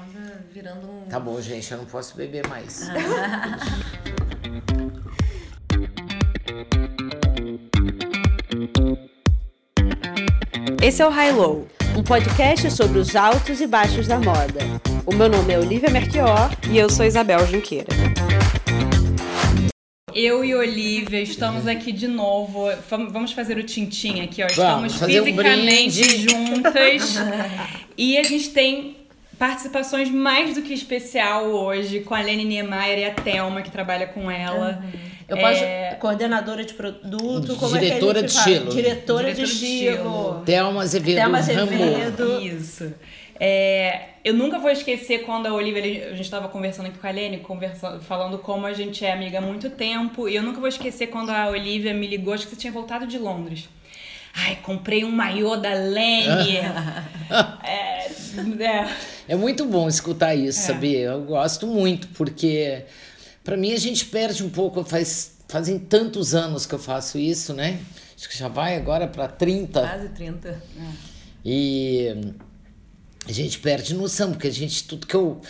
acaba virando um. Tá bom, gente, eu não posso beber mais. Esse é o High Low, um podcast sobre os altos e baixos da moda. O meu nome é Olivia Merchior e eu sou Isabel Junqueira. Eu e Olivia estamos aqui de novo. Vamos fazer o tintim aqui, ó. Vamos estamos fisicamente um juntas. e a gente tem participações mais do que especial hoje com a Lene Niemeyer e a Thelma, que trabalha com ela. Uhum. Eu posso. É... Coordenadora de produto, como Diretora é que de estilo. Diretora, Diretora de, estilo. Thelma Azevedo. Thelma Azevedo. Isso. É, eu nunca vou esquecer quando a Olivia, a gente estava conversando aqui com a Lene, conversando, falando como a gente é amiga há muito tempo, e eu nunca vou esquecer quando a Olivia me ligou, acho que você tinha voltado de Londres. Ai, comprei um maiô da Lene. é, é. é, muito bom escutar isso, é. sabia? Eu gosto muito, porque para mim a gente perde um pouco, faz, fazem tantos anos que eu faço isso, né? Acho que já vai agora para 30. Quase 30. E a gente perde noção, porque a gente, tudo que eu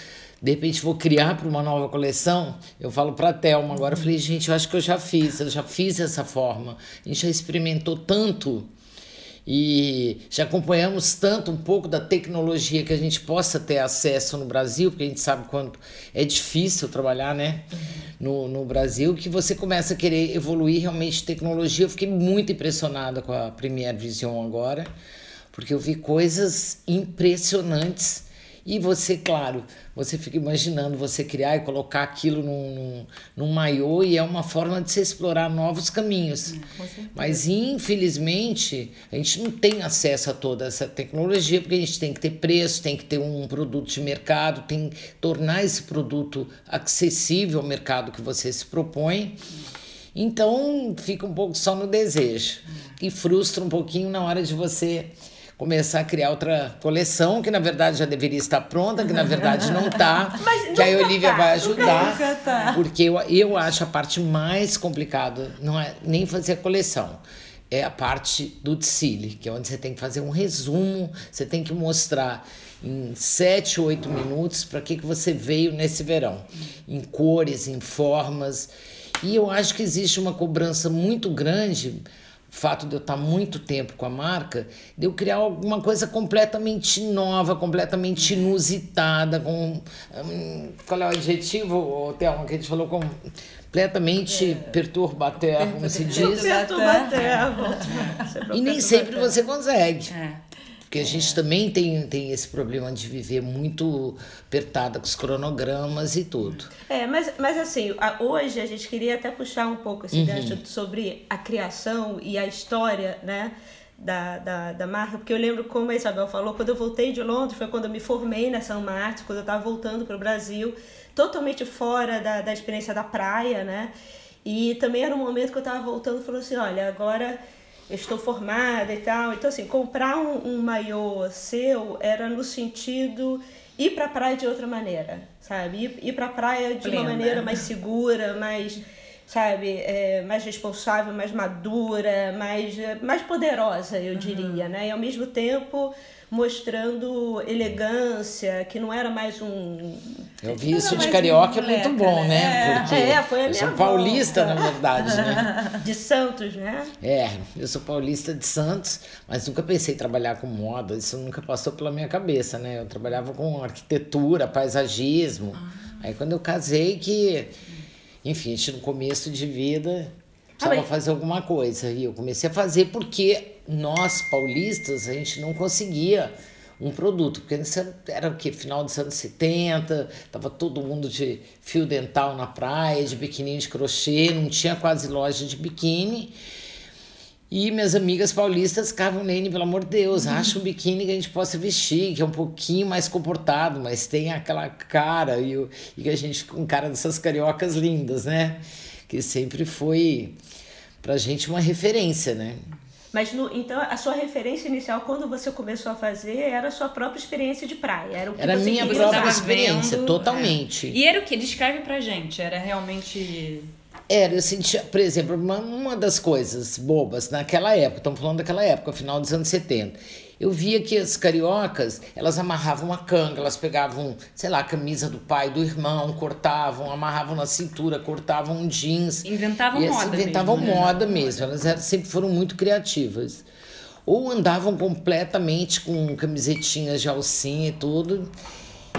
de repente vou criar para uma nova coleção, eu falo para a Thelma agora, eu falei, gente, eu acho que eu já fiz, eu já fiz dessa forma. A gente já experimentou tanto e já acompanhamos tanto um pouco da tecnologia que a gente possa ter acesso no Brasil, porque a gente sabe quanto é difícil trabalhar, né, no, no Brasil, que você começa a querer evoluir realmente tecnologia. Eu fiquei muito impressionada com a Premiere Vision agora porque eu vi coisas impressionantes. E você, claro, você fica imaginando você criar e colocar aquilo num, num, num maiô e é uma forma de se explorar novos caminhos. É, Mas, infelizmente, a gente não tem acesso a toda essa tecnologia, porque a gente tem que ter preço, tem que ter um produto de mercado, tem que tornar esse produto acessível ao mercado que você se propõe. Então, fica um pouco só no desejo. É. E frustra um pouquinho na hora de você começar a criar outra coleção, que na verdade já deveria estar pronta, que na verdade não está, que a Olivia tá, vai ajudar. Tá. Porque eu, eu acho a parte mais complicada, não é nem fazer a coleção, é a parte do desfile, que é onde você tem que fazer um resumo, você tem que mostrar em sete, oito minutos para que, que você veio nesse verão, em cores, em formas. E eu acho que existe uma cobrança muito grande fato de eu estar muito tempo com a marca, de eu criar alguma coisa completamente nova, completamente inusitada, com. Hum, qual é o adjetivo, Thelma, que a gente falou com completamente é. como se diz. E nem sempre você consegue. É. Porque a gente também tem, tem esse problema de viver muito apertada com os cronogramas e tudo. É, mas, mas assim, hoje a gente queria até puxar um pouco esse uhum. sobre a criação e a história, né? Da, da, da marca, porque eu lembro como a Isabel falou, quando eu voltei de Londres, foi quando eu me formei na São Martin, quando eu estava voltando para o Brasil, totalmente fora da, da experiência da praia, né? E também era um momento que eu estava voltando e falou assim, olha, agora eu estou formada e tal. Então, assim, comprar um, um maiô seu era no sentido ir para a praia de outra maneira, sabe? Ir, ir para a praia de Plena. uma maneira mais segura, mais, sabe, é, mais responsável, mais madura, mais, mais poderosa, eu uhum. diria, né? E ao mesmo tempo mostrando elegância, que não era mais um. Eu vi isso de carioca, é muito bom, né? É, Porque é, foi a eu sou paulista, na verdade, né? De Santos, né? É, eu sou paulista de Santos, mas nunca pensei em trabalhar com moda, isso nunca passou pela minha cabeça, né? Eu trabalhava com arquitetura, paisagismo. Ah. Aí quando eu casei que, enfim, a gente no começo de vida precisava ah, fazer alguma coisa. E eu comecei a fazer porque nós, paulistas, a gente não conseguia um produto, porque era o que? Final dos anos 70, tava todo mundo de fio dental na praia, de biquininho de crochê, não tinha quase loja de biquíni. E minhas amigas paulistas ficavam, Nene, pelo amor de Deus, uhum. acha um biquíni que a gente possa vestir, que é um pouquinho mais comportado, mas tem aquela cara e, e que a gente com cara dessas cariocas lindas, né? Que sempre foi pra gente uma referência, né? Mas no, então a sua referência inicial quando você começou a fazer era a sua própria experiência de praia. Era, o que era a minha própria experiência, vendo, totalmente. É. E era o que? Descreve pra gente. Era realmente. Era, eu sentia, por exemplo, uma, uma das coisas bobas naquela época, estamos falando daquela época, final dos anos 70. Eu via que as cariocas, elas amarravam a canga, elas pegavam, sei lá, a camisa do pai, do irmão, cortavam, amarravam na cintura, cortavam um jeans. Inventavam e, assim, moda Inventavam mesmo, né? moda mesmo, elas eram- sempre foram muito criativas. Ou andavam completamente com camisetinhas de alcinha e tudo.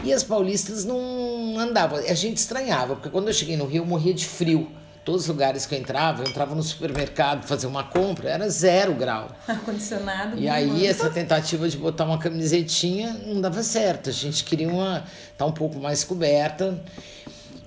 E as paulistas não andavam. A gente estranhava, porque quando eu cheguei no Rio, eu morria de frio. Todos os lugares que eu entrava, eu entrava no supermercado fazer uma compra, era zero grau. Ar-condicionado. E aí essa tentativa de botar uma camisetinha não dava certo. A gente queria uma estar um pouco mais coberta.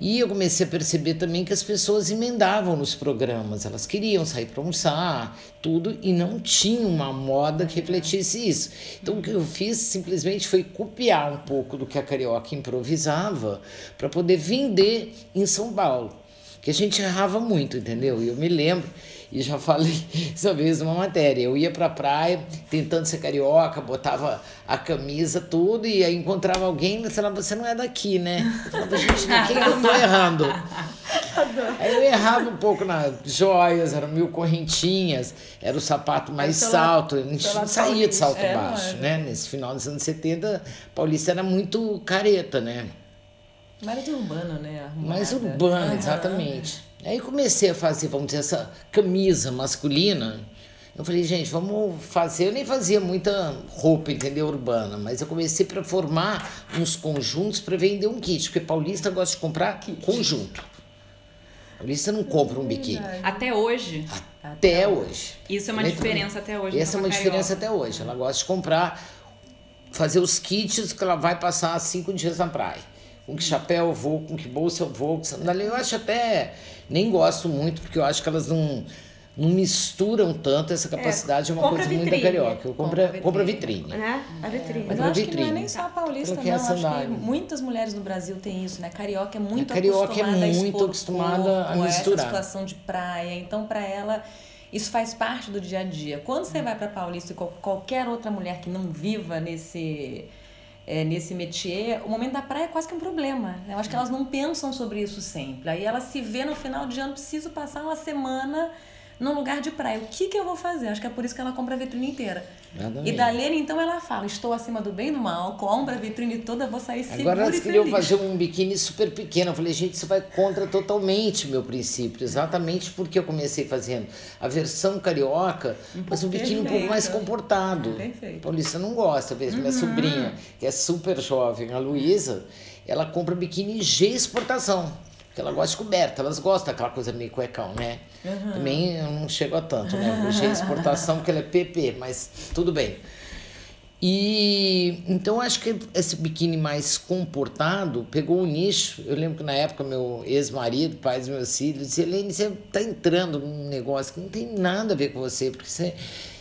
E eu comecei a perceber também que as pessoas emendavam nos programas. Elas queriam sair para almoçar, tudo, e não tinha uma moda que refletisse isso. Então o que eu fiz simplesmente foi copiar um pouco do que a carioca improvisava para poder vender em São Paulo. Que a gente errava muito, entendeu? E eu me lembro, e já falei essa vez numa matéria, eu ia pra praia tentando ser carioca, botava a camisa, tudo, e aí encontrava alguém e falava, você não é daqui, né? Eu falava, gente, quem eu tô errando? Aí eu errava um pouco nas joias, eram mil correntinhas, era o sapato mais pela- salto, a gente não saía de salto É, baixo, lógico. né? Nesse final dos anos 70, Paulista era muito careta, né? Mais urbano, né? Arrumada. Mais urbana, Aham. exatamente. Aí comecei a fazer, vamos dizer, essa camisa masculina. Eu falei, gente, vamos fazer. Eu nem fazia muita roupa, entendeu? Urbana, mas eu comecei para formar uns conjuntos para vender um kit, porque paulista gosta de comprar conjunto. Paulista não compra um biquíni. Até hoje. Até hoje. Isso é uma Ela diferença até hoje. Essa é uma diferença carioca. até hoje. Ela gosta de comprar, fazer os kits que ela vai passar cinco dias na praia. Com que chapéu eu vou, com que bolsa eu vou, com sandália. Eu acho até. Nem gosto muito, porque eu acho que elas não, não misturam tanto essa capacidade. É, uma compra coisa muito da vitrine. carioca. Eu compro, Compra compro vitrine. vitrine. Né? A vitrine. Mas eu acho que não é vitrine. nem só a paulista, Troquei não. a Acho que muitas mulheres no Brasil têm isso, né? Carioca é muito A carioca é acostumada a muito o acostumada a corpo, misturar. essa situação de praia. Então, pra ela, isso faz parte do dia a dia. Quando você vai pra Paulista e qual- qualquer outra mulher que não viva nesse... é, nesse métier, o momento da praia é quase que um problema. né? Eu acho que elas não pensam sobre isso sempre. Aí ela se vê no final de ano, preciso passar uma semana num lugar de praia. O que, que eu vou fazer? Acho que é por isso que ela compra a vitrine inteira. E da Lene, então, ela fala: estou acima do bem e do mal, compra a vitrine toda, vou sair segura Agora elas queriam feliz. fazer um biquíni super pequeno. Eu falei, gente, isso vai contra totalmente meu princípio. Exatamente porque eu comecei fazendo a versão carioca, mas um biquíni um pouco mais comportado. Perfeito. Paulista não gosta. Veja, minha sobrinha, que é super jovem, a Luísa, ela compra biquíni G exportação. Porque ela gosta de coberta, elas gostam daquela coisa meio cuecão, né? Também eu não chego a tanto, né? O G exportação, porque ela é PP, mas tudo bem. E então acho que esse biquíni mais comportado pegou um nicho. Eu lembro que na época meu ex-marido, pai dos meus filhos, dizia: Helene, você tá entrando num negócio que não tem nada a ver com você, porque você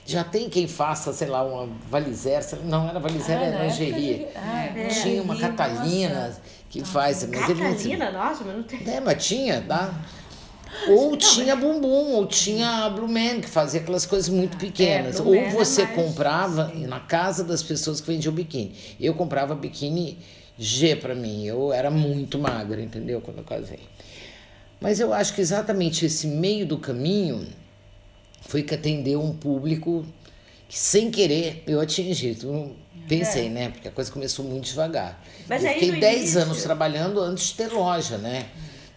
já tem quem faça, sei lá, uma valizer. Não era valizer, Ah, era lingerie. de- ah, é. Tinha uma Catalina nossa. que faz. Mas ele não- Catalina, nossa, mas não tem. é, mas tinha, tá? Ou tinha bumbum, ou tinha Blue Man, que fazia aquelas coisas muito pequenas. Blue Man ou é você mais- comprava na casa das pessoas que vendiam biquíni. Eu comprava biquíni G pra mim. Eu era muito magra, entendeu? Quando eu casei. Mas eu acho que exatamente esse meio do caminho foi que atendeu um público que, sem querer, eu atingi. Eu Pensei, né? Porque a coisa começou muito devagar. Mas eu aí, fiquei no 10 início- anos trabalhando antes de ter loja, né?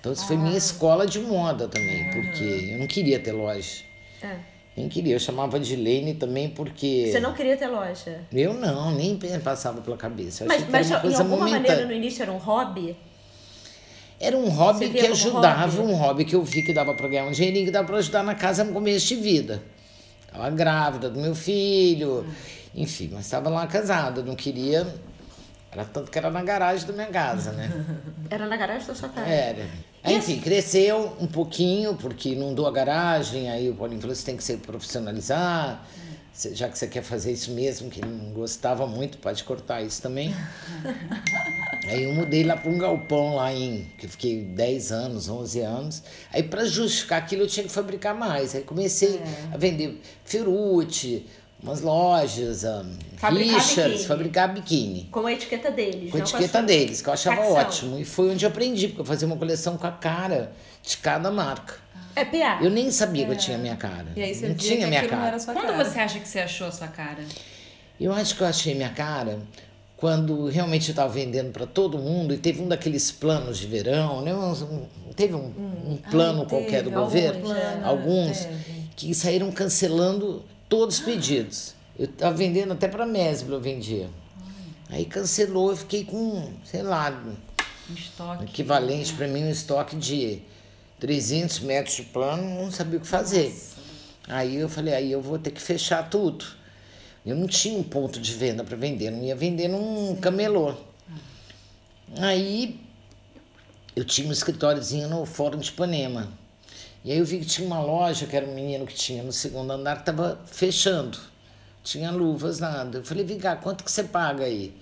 Então isso foi Ah. minha escola de moda também, porque eu não queria ter loja. É. Nem queria, eu chamava de Lane também porque. Você não queria ter loja. Eu não, nem passava pela cabeça. Eu Mas, mas coisa alguma momentânea. maneira no início era um hobby? Era um hobby que ajudava, hobby? um hobby que eu vi que dava para ganhar um dinheirinho, que dava para ajudar na casa no começo de vida. Estava grávida do meu filho, enfim, mas estava lá casada, não queria. Era tanto que era na garagem da minha casa, né? Era na garagem da sua casa? Era. Aí, enfim, cresceu um pouquinho, porque inundou a garagem, aí o Paulinho falou, você tem que se profissionalizar, já que você quer fazer isso mesmo, que não gostava muito, pode cortar isso também. Aí eu mudei lá para um galpão lá em, que eu fiquei 10 anos, 11 anos. Aí para justificar aquilo eu tinha que fabricar mais. Aí comecei a vender ferute, umas lojas, um, Fabricar Richards, biquíni. fabricar biquíni. Com a etiqueta deles. Com a etiqueta deles, que eu achava facção. ótimo. E foi onde eu aprendi, porque eu fazia uma coleção com a cara de cada marca. É PA. Eu nem sabia que eu tinha minha cara. E aí você não via tinha que minha aquilo não cara. era sua Quando cara. você acha que você achou a sua cara? Eu acho que eu achei minha cara quando realmente eu estava vendendo para todo mundo e teve um daqueles planos de verão, né? Um, teve um, um plano Ai, qualquer do governo, alguns, é, alguns teve. que saíram cancelando todos os pedidos. Eu estava vendendo até para Mesbla, eu vendia. Aí cancelou, eu fiquei com, sei lá, Um estoque. equivalente para mim um estoque de 300 metros de plano, não sabia o que fazer. Aí eu falei, aí eu vou ter que fechar tudo. Eu não tinha um ponto de venda para vender, não ia vender num camelô. Aí eu tinha um escritóriozinho no Fórum de Ipanema. E aí eu vi que tinha uma loja, que era um menino que tinha no segundo andar, que estava fechando. Tinha luvas, nada. Eu falei, vem cá, quanto que você paga aí?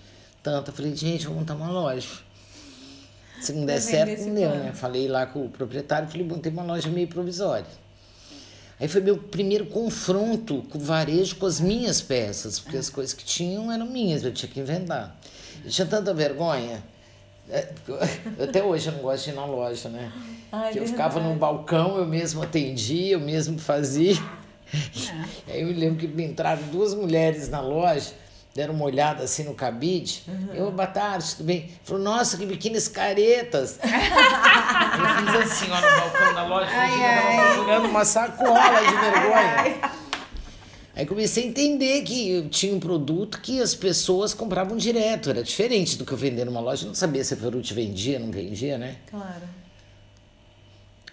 Tanto. Eu falei, gente, vou montar uma loja. Se não der certo, não deu, né? Falei lá com o proprietário, falei, montei uma loja meio provisória. Aí foi meu primeiro confronto com o varejo com as minhas peças, porque as coisas que tinham eram minhas, eu tinha que inventar. Eu tinha tanta vergonha. É, Até hoje eu não gosto de ir na loja, né? Ai, que eu verdade. ficava no balcão, eu mesmo atendia, eu mesmo fazia. Aí eu me lembro que entraram duas mulheres na loja, deram uma olhada assim no cabide. Eu, boa tarde, tudo bem? Falou, nossa, que biquínis caretas. eu fiz assim, ó, no balcão da loja, eu tava jogando uma sacola de vergonha. Aí comecei a entender que eu tinha um produto que as pessoas compravam direto, era diferente do que eu vender numa loja. Eu não sabia se a Ferrucci vendia, não vendia, né? Claro.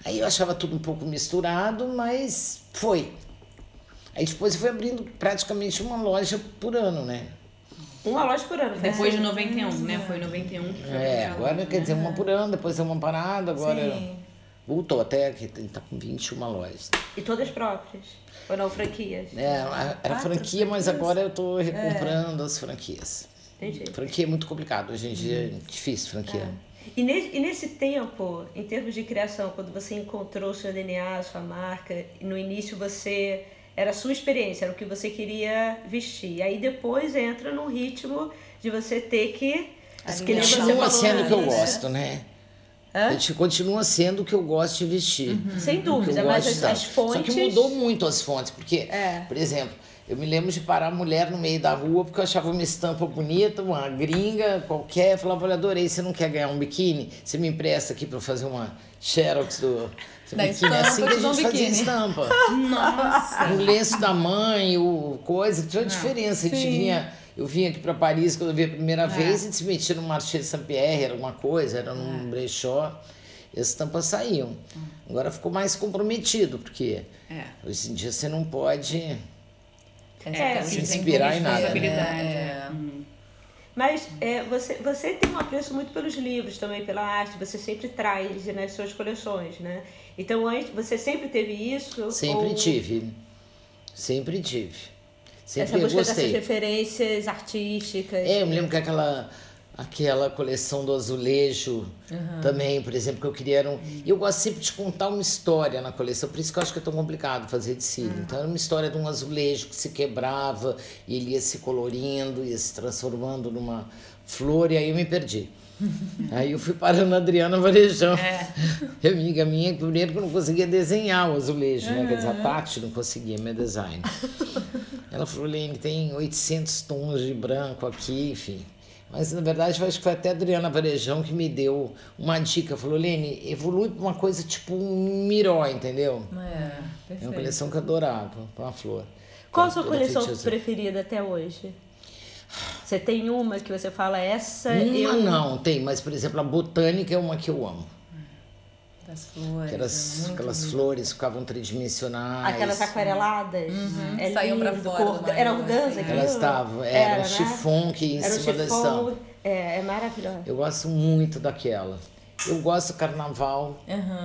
Aí eu achava tudo um pouco misturado, mas foi. Aí depois eu fui abrindo praticamente uma loja por ano, né? Uma loja por ano. foi Depois assim? de 91, né? Foi em 91 que foi É, agora quer dizer uma por ano, depois é uma parada, agora Sim. voltou até que tá com 21 lojas. E todas próprias. Ou não, franquias. É, era franquia, mas agora eu tô recomprando as franquias. Entendi. Franquia é muito complicado, hoje em dia é difícil franquia. E nesse, e nesse tempo, em termos de criação, quando você encontrou o seu DNA, sua marca, no início você era a sua experiência, era o que você queria vestir. Aí depois entra num ritmo de você ter que. que nem você Continua sendo o que eu gosto, né? Hã? Gente, Continua sendo o que eu gosto de vestir. Sem que eu dúvida, mas gosto as, de usar. as fontes. Só que mudou muito as fontes, porque, É. por exemplo, eu me lembro de parar a mulher no meio da rua porque eu achava uma estampa bonita, uma gringa qualquer. Eu falava, olha, adorei, você não quer ganhar um biquíni? Você me empresta aqui para eu fazer uma xerox do, do Da biquíni? estampa, assim que a te dou um gente fazia biquíni. estampa. Nossa! O lenço da mãe, o coisa, tinha uma diferença. A gente sim. vinha, eu vinha aqui para Paris quando eu vi a primeira vez, a gente se metia no Marché Saint-Pierre, era alguma coisa, era num brechó, e as tampas saíam. Agora ficou mais comprometido, porque É. hoje em dia você não pode. É, se inspirar em nada, né? É. Hum. Mas é, você, você tem um apreço muito pelos livros também, pela arte, você sempre traz nas suas coleções, né? Então, antes, você sempre teve isso? Sempre ou tive. Sempre tive. Essa Sempre busca dessas gostei. referências artísticas. É, eu me lembro que aquela, aquela coleção do azulejo também, por exemplo, que eu queria era um... E eu gosto sempre de contar uma história na coleção, por isso que eu acho que é tão complicado fazer de cílio. Então era uma história de um azulejo que se quebrava e ele ia se colorindo, ia se transformando numa flor, e aí eu me perdi. Aí eu fui parando na Adriana Varejão. É. Amiga minha, primeiro que eu não conseguia desenhar o azulejo, né? Quer dizer, a Tati não conseguia, meu design. Ela falou, Lene, tem 800 tons de branco aqui, enfim. Mas, na verdade, acho que foi até a Adriana Varejão que me deu uma dica. Falou, Lene, evolui pra uma coisa tipo um miró, entendeu? É, É uma perfeito. coleção que eu adorava, com a flor. Qual a sua coleção preferida até hoje? Você tem uma que você fala, essa Uma eu... não, tem, mas, por exemplo, a botânica é uma que eu amo. Das flores. Aquelas, é aquelas lindo. flores ficavam tridimensionais. Aquelas aquareladas. É Saíam pra fora cor- Era organza assim. aquilo? Elas estavam, era, um né? chifão que ia em Era um cima da estampa. é, é maravilhoso. Eu gosto muito daquela. Eu gosto do carnaval,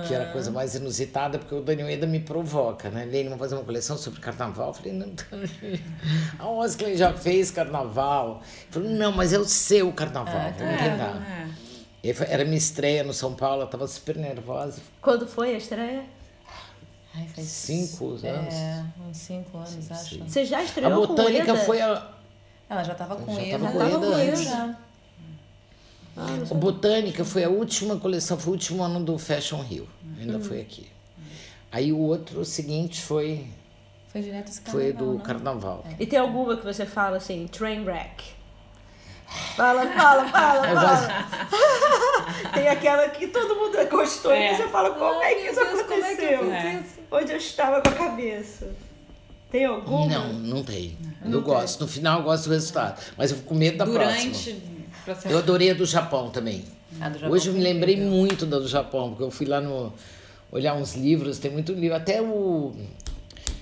que era a coisa mais inusitada, porque o Daniel Eda me provoca, né? Lene, vamos fazer uma coleção sobre carnaval? Eu falei, não, a Oscar já fez carnaval. Eu falei, não, mas é o seu carnaval, vamos tentar. É. E aí foi- Era minha estreia no São Paulo, eu tava super nervosa. Quando foi a estreia? Ai, faz Cinco anos. É, uns cinco anos, acho. sim. Você já A estreou com botânica Eda? foi a. Ela já tava com ele. já com tava Eda com ele já. A Botânica foi a última coleção, foi o último ano do Fashion Rio. Ainda foi aqui. Aí o outro, o seguinte, foi. Foi Foi direto esse Foi carnaval, do não? carnaval. E tem alguma que você fala assim, train wreck? Fala, fala, fala, fala. tem aquela que todo mundo gostou É. e você fala, como é que Ai, isso Deus, como é que eu aconteceu? isso? Onde eu estava com a cabeça? Tem alguma? Não, não tem. Eu gosto. No final eu gosto do resultado. Mas eu fico com medo da próxima. Durante processo. Eu adorei a do Japão também. Do Japão Hoje eu me lembrei incrível. muito da do Japão, porque eu fui lá no olhar uns livros, tem muito livro, até o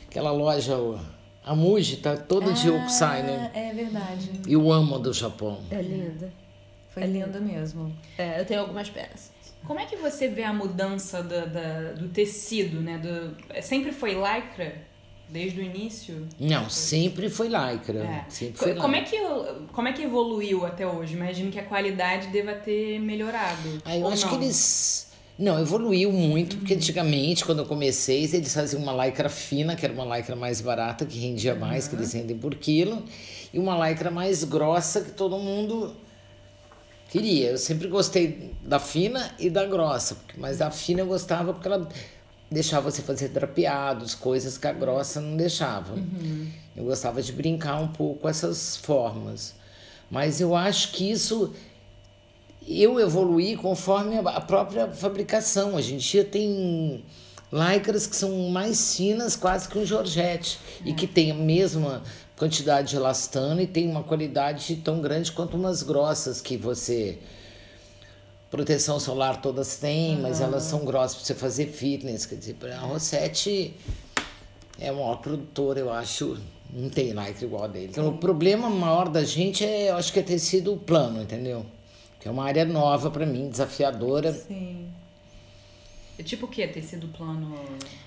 aquela loja o- a Muji tá toda de Hokusai, né? Ah, É verdade. Eu amo a do Japão. É linda. Foi lindo mesmo. É, eu tenho algumas peças. Como é que você vê a mudança da, da- do tecido, né? Do, sempre foi lycra? Desde o início? Não, sempre foi lycra. É. Sempre foi Co- como, lycra. é que, como é que evoluiu até hoje? Imagino que a qualidade deva ter melhorado. Ah, eu ou acho não? que eles. Não, evoluiu muito, porque antigamente, quando eu comecei, eles faziam uma lycra fina, que era uma lycra mais barata, que rendia mais, que eles rendem por quilo, e uma lycra mais grossa, que todo mundo queria. Eu sempre gostei da fina e da grossa, mas a fina eu gostava porque ela deixava você fazer drapeados, coisas que a grossa não deixava. Eu gostava de brincar um pouco com essas formas. Mas eu acho que isso eu evoluí conforme a própria fabricação. Em dia tem lycras que são mais finas, quase que um Georgette, e que tem a mesma quantidade de elastano e tem uma qualidade tão grande quanto umas grossas que você proteção solar todas têm, mas elas são grossas para você fazer fitness, quer dizer, a Rossetti é o maior produtor, eu acho. Não tem lycra igual a dele. Então, o problema maior da gente é, eu acho que é ter sido plano, entendeu? Que é uma área nova para mim, desafiadora. Sim. É tipo o quê? Tecido plano?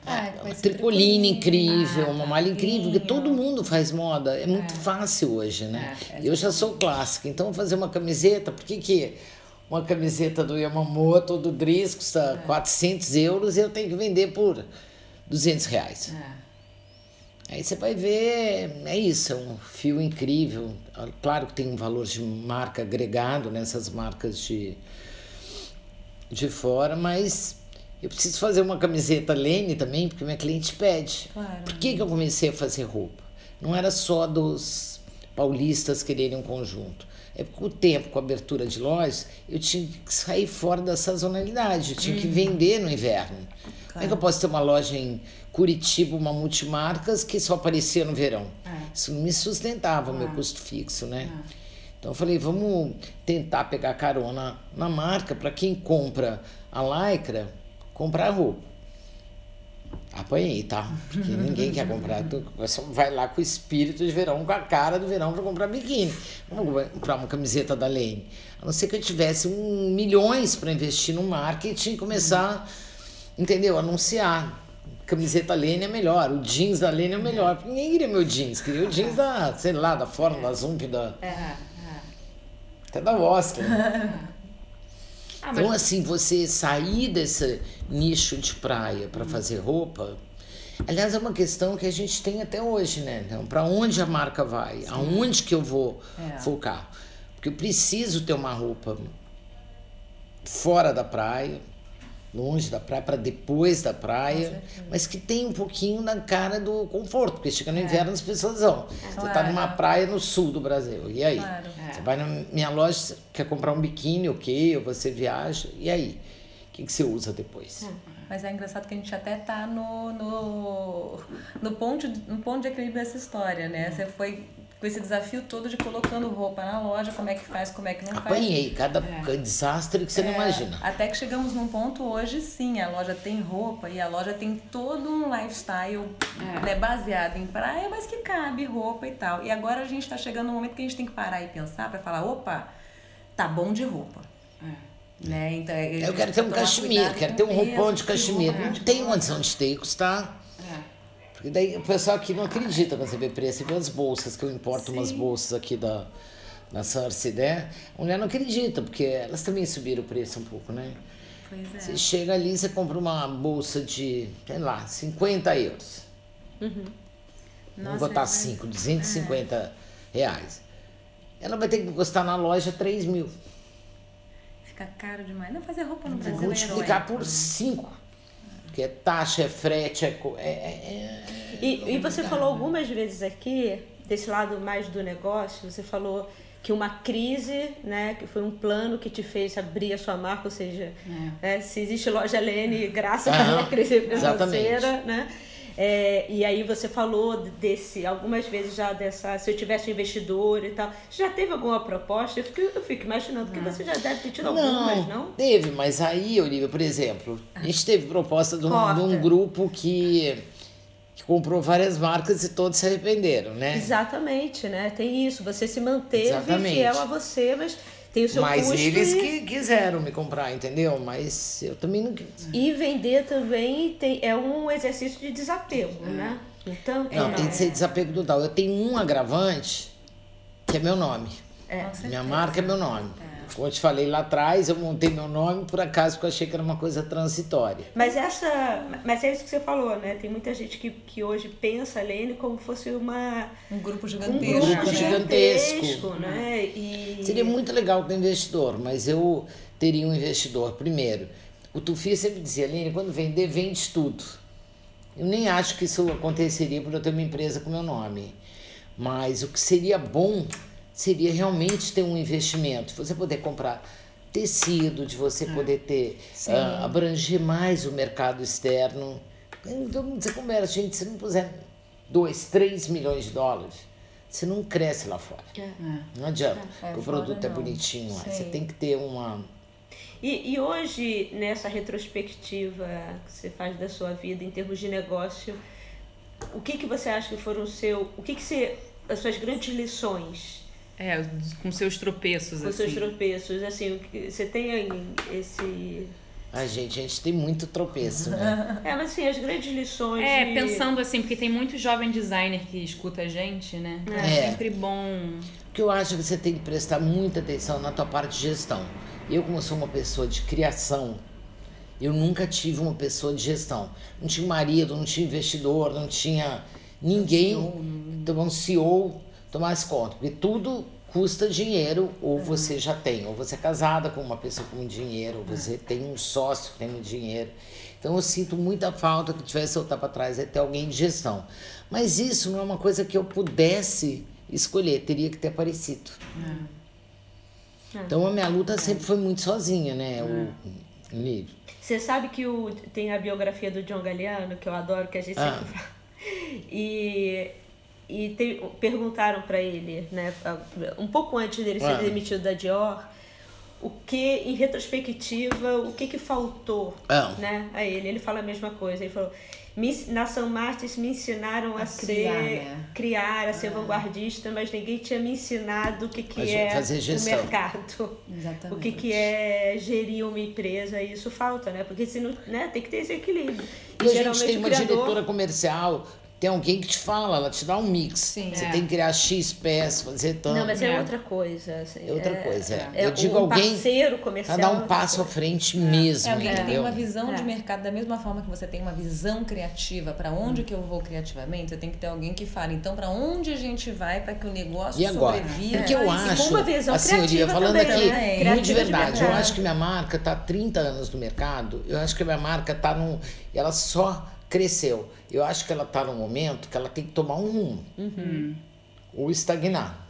Ah, ser Tricoline incrível, Ah, uma tá. malha incrível, porque todo mundo faz moda. É muito fácil hoje, né? eu já sou clássica, então fazer uma camiseta, por que que uma camiseta do Yamamoto ou do Dries custa 400 euros e eu tenho que vender por 200 reais? É. Aí você vai ver, é isso, é um fio incrível. Claro que tem um valor de marca agregado nessas marcas de, de fora, mas eu preciso fazer uma camiseta Lene também, porque minha cliente pede. Claro. Por que, que eu comecei a fazer roupa? Não era só dos paulistas quererem um conjunto. É porque o tempo, com a abertura de lojas, eu tinha que sair fora da sazonalidade, eu tinha que vender no inverno. Como é que eu posso ter uma loja em Curitiba, uma multimarcas, que só aparecia no verão? Isso não me sustentava, meu custo fixo, né? Então eu falei, vamos tentar pegar carona na marca para quem compra a lycra, comprar roupa. Apanhei, tá? Porque ninguém quer comprar. Tu vai lá com o espírito de verão, com a cara do verão para comprar biquíni. Vou comprar uma camiseta da Lane. A não ser que eu tivesse um, milhões para investir no marketing e começar, entendeu? Anunciar. Camiseta Lane é melhor, o jeans da Lane é o melhor. Porque ninguém queria meu jeans, queria o jeans da, sei lá, da Fórmula, da Zump, da, É. até da Oscar. Ah, Então, assim, você sair desse nicho de praia para fazer roupa, aliás, é uma questão que a gente tem até hoje, né? Então, para onde a marca vai? Aonde que eu vou É. focar? Porque eu preciso ter uma roupa fora da praia, longe da praia, para depois da praia, mas que tem um pouquinho na cara do conforto, porque chega no inverno as pessoas vão. Você tá Claro. numa praia no sul do Brasil, e aí? Claro. Você vai na minha loja, quer comprar um biquíni, ok, ou você viaja, e aí? O que, que você usa depois? Mas é engraçado que a gente até tá no, no, no, ponto, de- no ponto de equilíbrio dessa história, né? Você foi com esse desafio todo de colocando roupa na loja, como é que faz, como é que não faz. Apanhei cada desastre que você não É, imagina. Até que chegamos num ponto hoje, sim, a loja tem roupa e a loja tem todo um lifestyle né, baseado em praia, mas que cabe roupa e tal. E agora a gente tá chegando num momento que a gente tem que parar e pensar para falar, opa, tá bom de roupa. Né? Então, Eu quero ter um cachemiro, quero ter um roupão de cachemiro. Não tem condição de ter, custar. Porque daí o pessoal aqui não acredita quando você vê preço. Você vê as bolsas, que eu importo umas bolsas aqui da, da Sarce, né? A mulher não acredita, porque elas também subiram o preço um pouco, né? Pois é. Você chega ali, você compra uma bolsa de, sei lá, 50 euros. Vamos Nossa, botar mas- 5, 250 reais. Ela vai ter que custar na loja 3 mil. Fica caro demais. Não fazer roupa no Brasil é multiplicar herói. por 5. Porque é taxa, é frete, é. co- é, é- é E, e você falou né? algumas vezes aqui, desse lado mais do negócio, você falou que uma crise, né, que foi um plano que te fez abrir a sua marca, ou seja, né, se existe loja Lene, graças à crise exatamente. financeira, né? É, e aí você falou desse, algumas vezes já dessa, se eu tivesse um investidor e tal. Já teve alguma proposta? Eu fico, eu fico imaginando que você já deve ter tido algumas, não? Teve, mas aí, Olivia, por exemplo, a gente teve proposta de um, de um grupo que, que comprou várias marcas e todos se arrependeram, né? Exatamente, né? Tem isso. Você se manteve Exatamente. fiel a você, mas tem o seu Mas custo eles e... que quiseram me comprar, entendeu? Mas eu também não quis. E vender também tem, é um exercício de desapego, né? Então, Não, tem que ser desapego total. Eu tenho um agravante que é meu nome. Minha marca é meu nome. Como eu te falei lá atrás, eu montei meu nome por acaso porque eu achei que era uma coisa transitória. Mas essa, mas é isso que você falou, né? Tem muita gente que, que hoje pensa a Lene como fosse uma Um grupo um gigantesco. grupo né? gigantesco, Gigantesco. né? E Seria muito legal ter investidor, mas eu teria um investidor. Primeiro, o Tufi sempre dizia, Aline, quando vender, vende tudo. Eu nem acho que isso aconteceria por eu ter uma empresa com meu nome. Mas o que seria bom seria realmente ter um investimento. Você poder comprar tecido, de você poder ter, ah, abranger mais o mercado externo. Então, você conversa, gente, se não puser 2, 3 milhões de dólares, você não cresce lá fora. Não adianta, porque o fora produto é bonitinho lá. Você tem que ter uma. E, e hoje, nessa retrospectiva que você faz da sua vida em termos de negócio, o que, que você acha que foram o seu. O que, que você. as suas grandes lições É, com seus tropeços, com assim. seus tropeços? Assim, o que- você tem esse. Ai, gente, a gente tem muito tropeço, né? É, mas assim, as grandes lições. É, de- pensando assim, porque tem muito jovem designer que escuta a gente, né? É. É sempre bom. Porque eu acho que você tem que prestar muita atenção na tua parte de gestão. Eu, como sou uma pessoa de criação, eu nunca tive uma pessoa de gestão. Não tinha marido, não tinha investidor, não tinha ninguém, então um CEO tomasse conta. Porque tudo custa dinheiro, ou você já tem, ou você é casada com uma pessoa com dinheiro, ou você tem um sócio que tem muito dinheiro. Então eu sinto muita falta que tivesse voltar para trás é ter alguém de gestão. Mas isso não é uma coisa que eu pudesse escolher, teria que ter aparecido. Então a minha luta sempre foi muito sozinha, né? O, o livro. Você sabe que o, tem a biografia do John Galliano, que eu adoro, que a gente Ah. sempre fala. E, e tem- perguntaram para ele, né, um pouco antes dele ser Ah. demitido da Dior, o que, em retrospectiva, o que que faltou Ah. né, a ele. Ele fala a mesma coisa. Ele falou, "Me na São Martins me ensinaram a, A crer, criar, né? criar, a ser vanguardista, mas ninguém tinha me ensinado o que, que é o mercado. Exatamente. O que, que é gerir uma empresa, e isso falta, né? Porque se não, né, tem que ter esse equilíbrio. E a gente tem uma criador- diretora comercial, tem alguém que te fala, ela te dá um mix. Sim. Você É. tem que criar X peças, fazer tanto. Não, mas é, É. outra coisa. assim, É outra coisa, é. É, Eu digo um alguém parceiro comercial. Pra dar um passo à frente mesmo, É alguém que tem entendeu? uma visão de É. mercado da mesma forma que você tem uma visão criativa para onde que eu vou criativamente, você tem que ter alguém que fale, então para onde a gente vai para que o negócio E agora? sobreviva. Porque eu com acho, uma visão assim, criativa falando também, aqui, né? muito de Criativa de verdade, eu acho que minha marca tá há 30 anos no mercado, eu acho que a minha marca tá num... ela só cresceu. Eu acho que ela tá num momento que ela tem que tomar um rumo. Ou estagnar.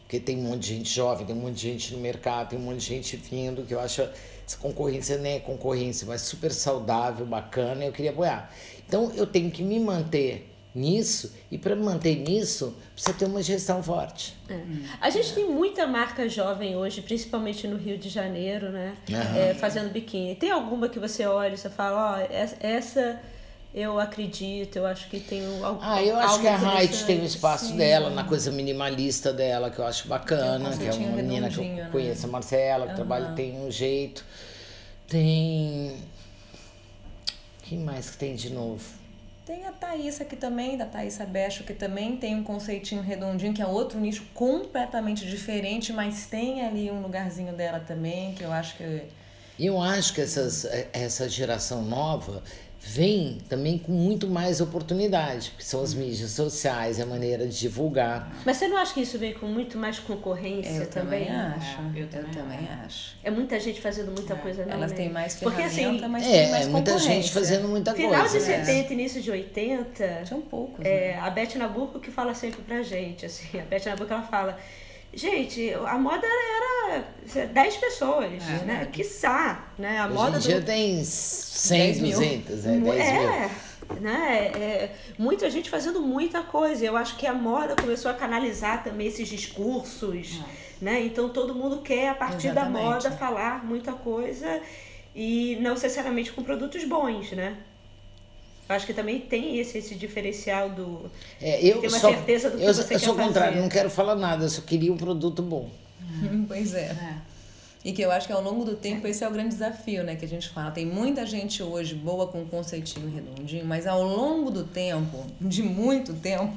Porque tem um monte de gente jovem, tem um monte de gente no mercado, tem um monte de gente vindo, que eu acho essa concorrência nem é concorrência, mas super saudável, bacana, eu queria apoiar. Então eu tenho que me manter nisso, e para manter nisso, precisa ter uma gestão forte. É. A gente tem muita marca jovem hoje, principalmente no Rio de Janeiro, né? É, fazendo biquíni. Tem alguma que você olha e você fala, ó, essa- essa eu acredito, eu acho que tem um, algo Ah, eu acho que a Height tem o espaço dela, na coisa minimalista dela, que eu acho bacana, um que é uma menina que eu né? conheço, a Marcela, que trabalha, tem um jeito. Tem. Quem mais que tem de novo? Tem a Thaís aqui também, da Thaís Becho, que também tem um conceitinho redondinho, que é outro nicho completamente diferente, mas tem ali um lugarzinho dela também, que eu acho que eu acho que essas, eh, essa geração nova vem também com muito mais oportunidade, porque são as mídias sociais, é a maneira de divulgar. Mas você não acha que isso vem com muito mais concorrência Eu também, também? acho. É, eu eu também também acho. É muita gente fazendo muita coisa, não, Elas né? têm mais Porque, assim, mas tem É, mais é muita gente fazendo muita Final coisa. de né? 70 início de 80, São poucos, é, né? a Beth Nabucco que fala sempre pra gente, assim, a Beth Nabucco ela fala, gente, a moda era 10 pessoas, né? Quiçá, né? A moda Hoje em dia do... tem 100, 10 mil. 200, é, 10 mil. É, né? É, muita gente fazendo muita coisa. Eu acho que a moda começou a canalizar também esses discursos, né? Então todo mundo quer, a partir da Exatamente. moda, falar muita coisa e não necessariamente com produtos bons, né? Acho que também tem esse, esse diferencial do. É, eu Tem uma só, certeza do que eu, você eu quer sou o contrário, fazer. não quero falar nada, eu só queria um produto bom. Pois é. E que eu acho que ao longo do tempo esse é o grande desafio, né? Que a gente fala. Tem muita gente hoje boa com um conceitinho redondinho, mas ao longo do tempo, de muito tempo,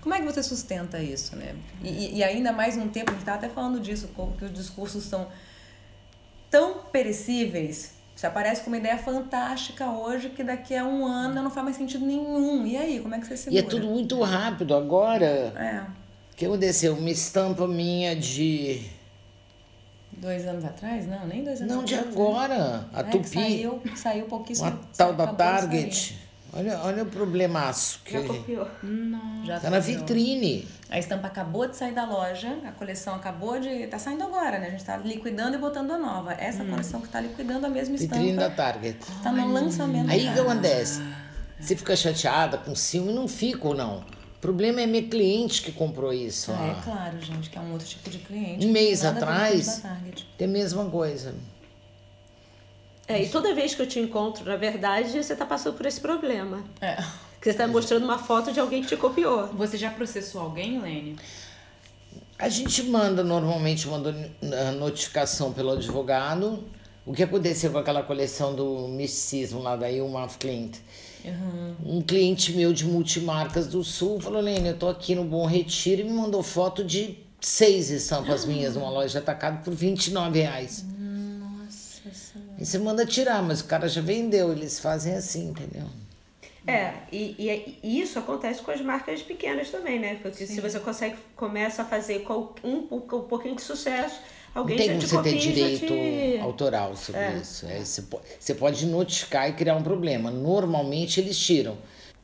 como é que você sustenta isso, né? E, e- ainda mais um tempo, a gente tá até falando disso, como que os discursos são tão perecíveis. Você aparece com uma ideia fantástica hoje que daqui a um ano não faz mais sentido nenhum. E aí, como é que você E segura? é tudo muito rápido. Agora, É, o que aconteceu? Uma estampa minha de. dois anos atrás? Não, nem dois anos Não, de atrás. né? agora. A É, Tupi. Saiu, saiu pouquíssimo. Uma tal da de. Target. Olha, olha o problemaço. Que Já copiou. Já tá na vitrine. A estampa acabou de sair da loja, a coleção acabou de. tá saindo agora, né? A gente tá liquidando e botando a nova. Essa coleção que tá liquidando a mesma Vitrine da estampa. Target. Tá no lançamento. Aí o que acontece? Você fica chateada com ciúme? Não fico, não. O problema é minha cliente que comprou isso. Ah, é claro, gente, que é um outro tipo de cliente. Um mês atrás-. Tem a mesma coisa. É, e toda vez que eu te encontro, na verdade, você tá passando por esse problema. É. Que você tá mostrando uma foto de alguém que te copiou. Você já processou alguém, Lene? A gente manda normalmente uma notificação pelo advogado. O que aconteceu com aquela coleção do misticismo lá da Ilma Clint? Um cliente meu de multimarcas do Sul falou: Lene, eu tô aqui no Bom Retiro e me mandou foto de seis estampas minhas numa loja de atacado por 29 reais. Senhora. Aí você manda tirar, mas o cara já vendeu, eles fazem assim, entendeu? É, e, e- e isso acontece com as marcas pequenas também, né? Porque se você consegue, começa a fazer um, um pouquinho de sucesso, Não alguém tem já como te você ter direito te... autoral sobre É, isso. É, você, po- você pode notificar e criar um problema. Normalmente eles tiram.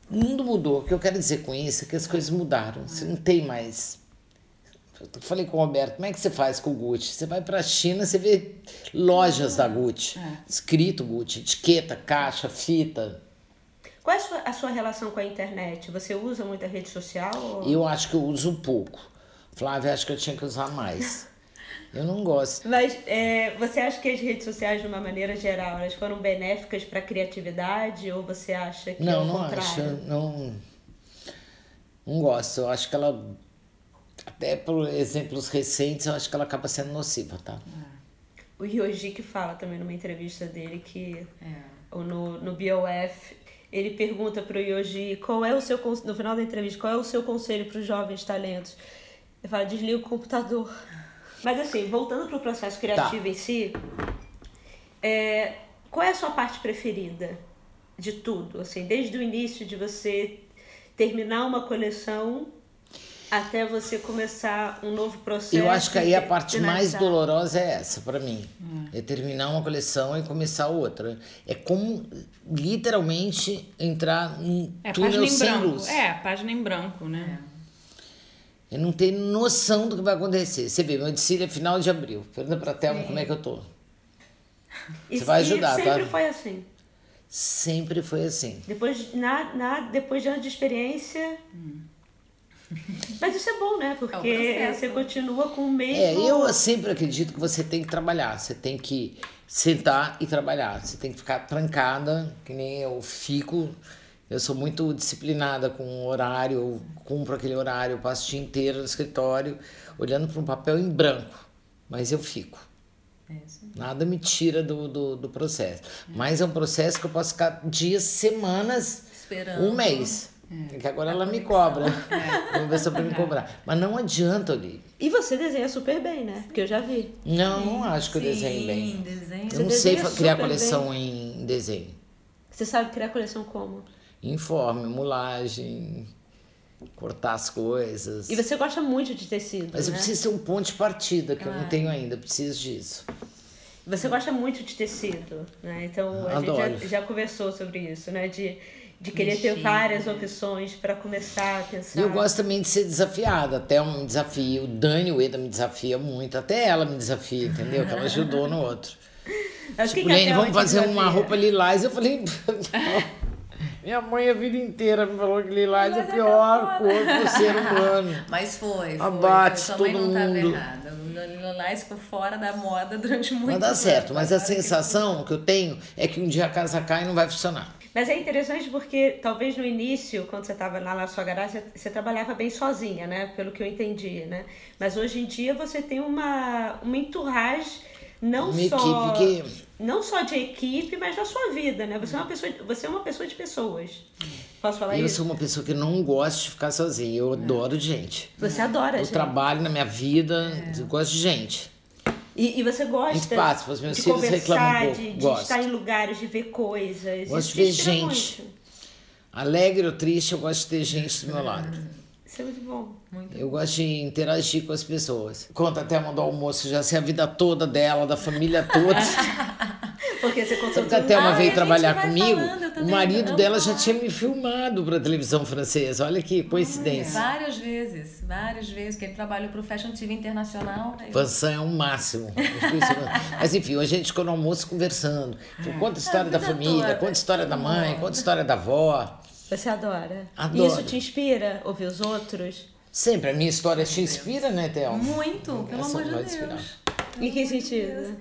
O mundo mudou. O que eu quero dizer com isso é que as coisas mudaram. Você não tem mais. Eu falei com o Roberto, como é que você faz com o Gucci? Você vai pra China, você vê lojas da Gucci. Escrito Gucci, etiqueta, caixa, fita. Qual é a sua, a sua relação com a internet? Você usa muita rede social? ou- Eu acho que eu uso pouco. Flávia, acho que eu tinha que usar mais. Eu não gosto. Mas é, você acha que as redes sociais, de uma maneira geral, elas foram benéficas para a criatividade ou você acha que é Não, o não contrário? acho. Não, não gosto. Eu acho que ela, até por exemplos recentes, eu acho que ela acaba sendo nociva, tá? O Yoji que fala também numa entrevista dele que É. ou no, no BOF, ele pergunta pro Yoji qual é o seu no final da entrevista, qual é o seu conselho para os jovens talentos? Ele fala, desliga o computador. Mas assim, voltando pro processo criativo em si, é, qual é a sua parte preferida de tudo? Assim, desde o início de você terminar uma coleção até você começar um novo processo. Eu acho que aí a parte mais dolorosa é essa pra mim. É terminar uma coleção e começar outra. É como literalmente entrar num É, página túnel em sem branco. luz. É, página em branco, né? Eu não tenho noção do que vai acontecer. Você vê, meu desfile é final de abril. Pergunta pra Thelma como é que eu tô. E- Você vai ajudar, tá? sempre foi assim. Sempre foi assim. Depois, na, na, depois de anos de experiência. Mas isso é bom, né? Porque processo. você continua com o mesmo. É, eu sempre acredito que você tem que trabalhar. Você tem que sentar e trabalhar. Você tem que ficar trancada, que nem eu fico. Eu sou muito disciplinada com o horário, eu cumpro aquele horário, eu passo o dia inteiro no escritório, olhando para um papel em branco. Mas eu fico. É. Nada me tira do, do, do processo. Mas é um processo que eu posso ficar dias, semanas, Esperando. um mês. É. Que agora ela me cobra. É. Vamos ver se é pra me cobrar. Mas não adianta, ali. E você desenha super bem, né? Porque eu já vi. Não, não acho que eu desenho bem. Desenho. Eu não sei criar coleção bem. em desenho. Você sabe criar coleção como? Informe, mulagem, cortar as coisas. E você gosta muito de tecido. Mas né? eu preciso ter um ponto de partida, que ah. eu não ah. tenho ainda, preciso disso. Você gosta muito de tecido, né? Então a Adoro. gente já, já conversou sobre isso, né? De de querer ter várias opções para começar a pensar. Eu gosto também de ser desafiada, até um desafio. O Dani Ueda me desafia muito, até ela me desafia, entendeu? Que ela ajudou no outro. Mas tipo, Lene, vamos fazer uma roupa lilás. Eu falei, minha mãe a vida inteira me falou que lilás é a pior cor do ser humano. Mas foi, foi. Abate foi. todo mundo. Lilás ficou fora da moda durante muito tempo. Mas dá certo, mas a sensação que eu tenho é que um dia a casa cai e não vai funcionar. Mas é interessante porque talvez no início, quando você estava lá na sua garagem, você trabalhava bem sozinha, né? Pelo que eu entendi, né? Mas hoje em dia você tem uma, uma entourage não uma só que... não só de equipe, mas da sua vida, né? Você é uma pessoa, você é uma pessoa de pessoas. Posso falar eu isso? Eu sou uma pessoa que não gosta de ficar sozinha. Eu adoro gente. Você adora eu gente. Eu trabalho na minha vida, é. eu gosto de gente. E, e você gosta meus de filhos reclamam um de, de estar em lugares, de ver coisas. Gosto de ver gente. Muito. Alegre ou triste, eu gosto de ter gente do meu lado. Isso é muito bom. Muito eu bom. gosto de interagir com as pessoas. Conta até a do almoço, já sei a vida toda dela, da família toda. Porque você contou que a uma veio trabalhar comigo, falando, o marido dela já tinha me filmado para a televisão francesa. Olha que coincidência. Várias vezes, várias vezes, que ele trabalhou para o Fashion TV Internacional. Vansan é o máximo. Mas enfim, a gente ficou no almoço conversando. Conta a história a da família, toda. conta a história da mãe, conta a história da avó. Você adora? Adoro. Isso te inspira? Ouvir os outros? Sempre. A minha história te inspira, né, Théo? Muito, pelo amor de Deus. Em que sentido?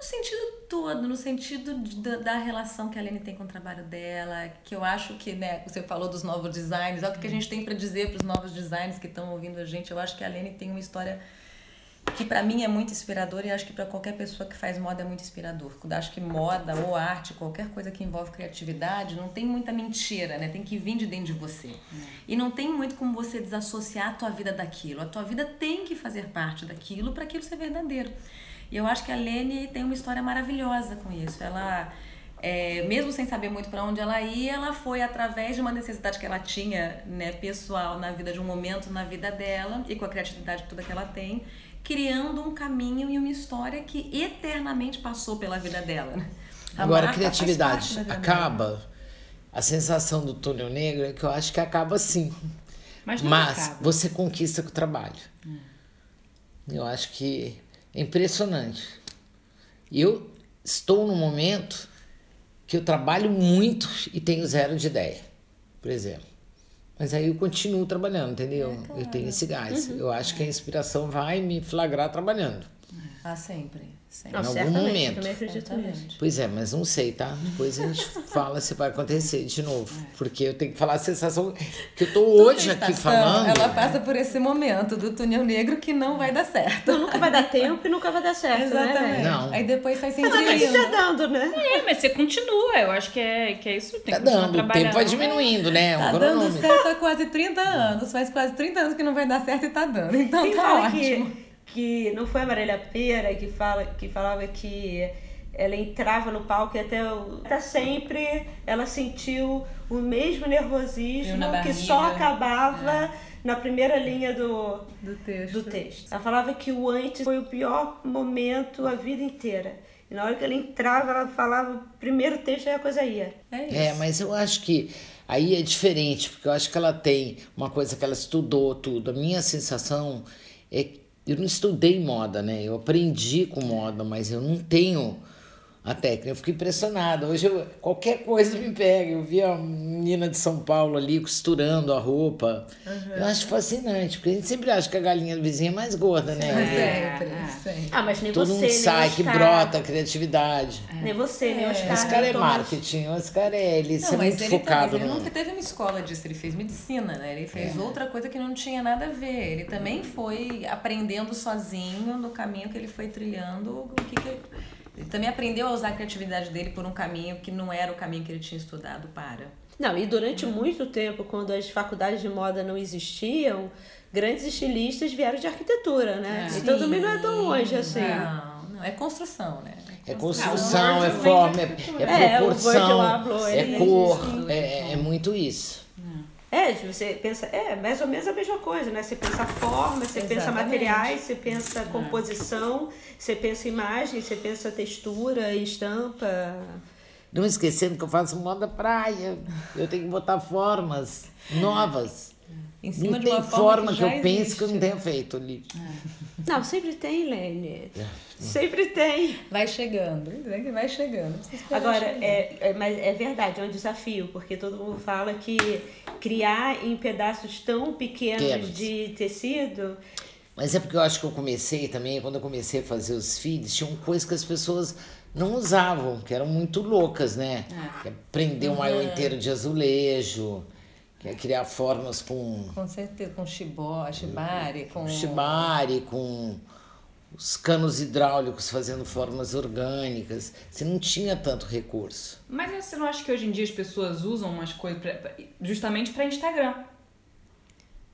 No sentido todo, no sentido de, da relação que a Lene tem com o trabalho dela, que eu acho que, né, você falou dos novos designs, olha o que a gente tem para dizer para os novos designers que estão ouvindo a gente. Eu acho que a Lene tem uma história que para mim é muito inspirador e acho que para qualquer pessoa que faz moda é muito inspirador. Eu acho que moda ou arte, qualquer coisa que envolve criatividade, não tem muita mentira, né? Tem que vir de dentro de você. Hum. E não tem muito como você desassociar a tua vida daquilo. A tua vida tem que fazer parte daquilo para aquilo ser verdadeiro. E eu acho que a Lene tem uma história maravilhosa com isso. Ela, é, mesmo sem saber muito para onde ela ia, ela foi através de uma necessidade que ela tinha, né, pessoal, na vida, de um momento na vida dela, e com a criatividade toda que ela tem, criando um caminho e uma história que eternamente passou pela vida dela. Né? A Agora, a criatividade acaba. Dela. A sensação do túnel negro é que eu acho que acaba sim. Mas, Mas acaba. você conquista com o trabalho. Hum. Eu acho que é impressionante. Eu estou num momento que eu trabalho muito e tenho zero de ideia, por exemplo. Mas aí eu continuo trabalhando, entendeu? É. Eu tenho esse gás. Uhum. Eu acho que a inspiração vai me flagrar trabalhando. Ah, sempre. Em algum momento. Pois é, mas não sei, tá? Depois a gente fala se vai acontecer de novo. É. Porque eu tenho que falar a sensação que eu tô hoje aqui falando. Ela passa por esse momento do túnel negro que não vai dar certo. Nunca vai dar tempo e nunca vai dar certo, né, Exatamente. né? Não. Aí depois sai sem Mas tá dando, né? É, mas você continua. Eu acho que é, que é isso. Tem tá dando. O tempo vai diminuindo, né? Tá dando certo há quase 30 anos. Faz quase 30 anos que não vai dar certo e tá dando. Então Quem tá ótimo. Que que não foi a Marília Pera que, fala, que falava que ela entrava no palco e até, até sempre ela sentiu o mesmo nervosismo que só acabava é. na primeira linha do, do, texto. do texto. Ela falava que o antes foi o pior momento a vida inteira. E na hora que ela entrava, ela falava o primeiro texto e a coisa ia. É, isso. é, mas eu acho que aí é diferente, porque eu acho que ela tem uma coisa que ela estudou tudo. A minha sensação é eu não estudei moda, né? Eu aprendi com moda, mas eu não tenho a técnica. Eu fico impressionada. Hoje eu, qualquer coisa me pega. Eu vi a menina de São Paulo ali costurando a roupa. Uhum. Eu acho fascinante, porque a gente sempre acha que a galinha do vizinho é mais gorda, né? É, sempre, é. sempre. Ah, mas nem Todo você, mundo sai, que brota a criatividade. É. Nem você, nem Oscar. Esse cara é marketing, esse cara é, ele não, é muito ele focado. Também, ele nunca teve uma escola disso, ele fez medicina, né? Ele fez é. outra coisa que não tinha nada a ver. Ele também foi aprendendo sozinho no caminho que ele foi trilhando, o que, que ele também aprendeu a usar a criatividade dele por um caminho que não era o caminho que ele tinha estudado para. Não, e durante muito tempo, quando as faculdades de moda não existiam, grandes estilistas vieram de arquitetura, né? É. Então também não é tão longe assim. Não, não, é construção, né? É construção, é Virgil forma, é, é É, proporção, é ele cor, é, é muito isso. É, você pensa, é mais ou menos a mesma coisa, né? Você pensa forma, você pensa Exatamente. materiais, você pensa composição, você pensa imagem, você pensa textura, estampa. Não esquecendo que eu faço moda praia, eu tenho que botar formas novas. Em cima Não de tem uma forma que já eu pense que eu não tenha feito ali. Não, sempre tem, Lene. Sempre tem. Vai chegando? Que vai chegando. Agora, é, é, mas é verdade, é um desafio, porque todo mundo fala que criar em pedaços tão pequenos de tecido. Mas é porque eu acho que eu comecei também, quando eu comecei a fazer os feeds, tinham coisas que as pessoas não usavam, que eram muito loucas, né? Que é prender um maiô inteiro de azulejo, que é criar formas com Com certeza, com shibó, shibari, com... shibari, com os canos hidráulicos fazendo formas orgânicas. Você não tinha tanto recurso. Mas você não acha que hoje em dia as pessoas usam umas coisas pra- justamente pra Instagram?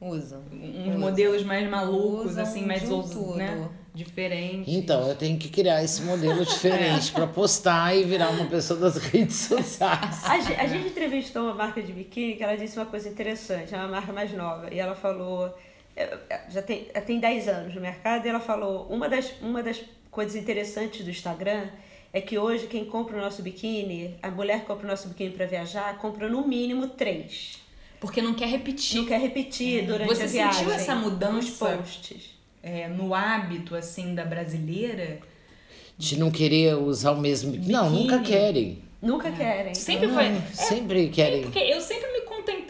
Usam. Uns Usam. modelos mais malucos, Usam assim, mais tudo. né? Diferentes. Então, eu tenho que criar esse modelo diferente para postar e virar uma pessoa das redes sociais. A, a gente entrevistou uma marca de biquíni que ela disse uma coisa interessante, é uma marca mais nova. E ela falou, é, é, já tem, já tem 10 anos no mercado, e ela falou, uma das, uma das coisas interessantes do Instagram é que hoje quem compra o nosso biquíni, a mulher que compra o nosso biquíni para viajar, compra no mínimo três. Porque não quer repetir. Não quer repetir durante Você a viagem. sentiu essa nos mudança? posts. É, no hábito, assim, da brasileira? De não querer usar o mesmo. Não, nunca Biquíni. querem. Nunca querem. Sempre Não, foi. sempre querem. Porque eu sempre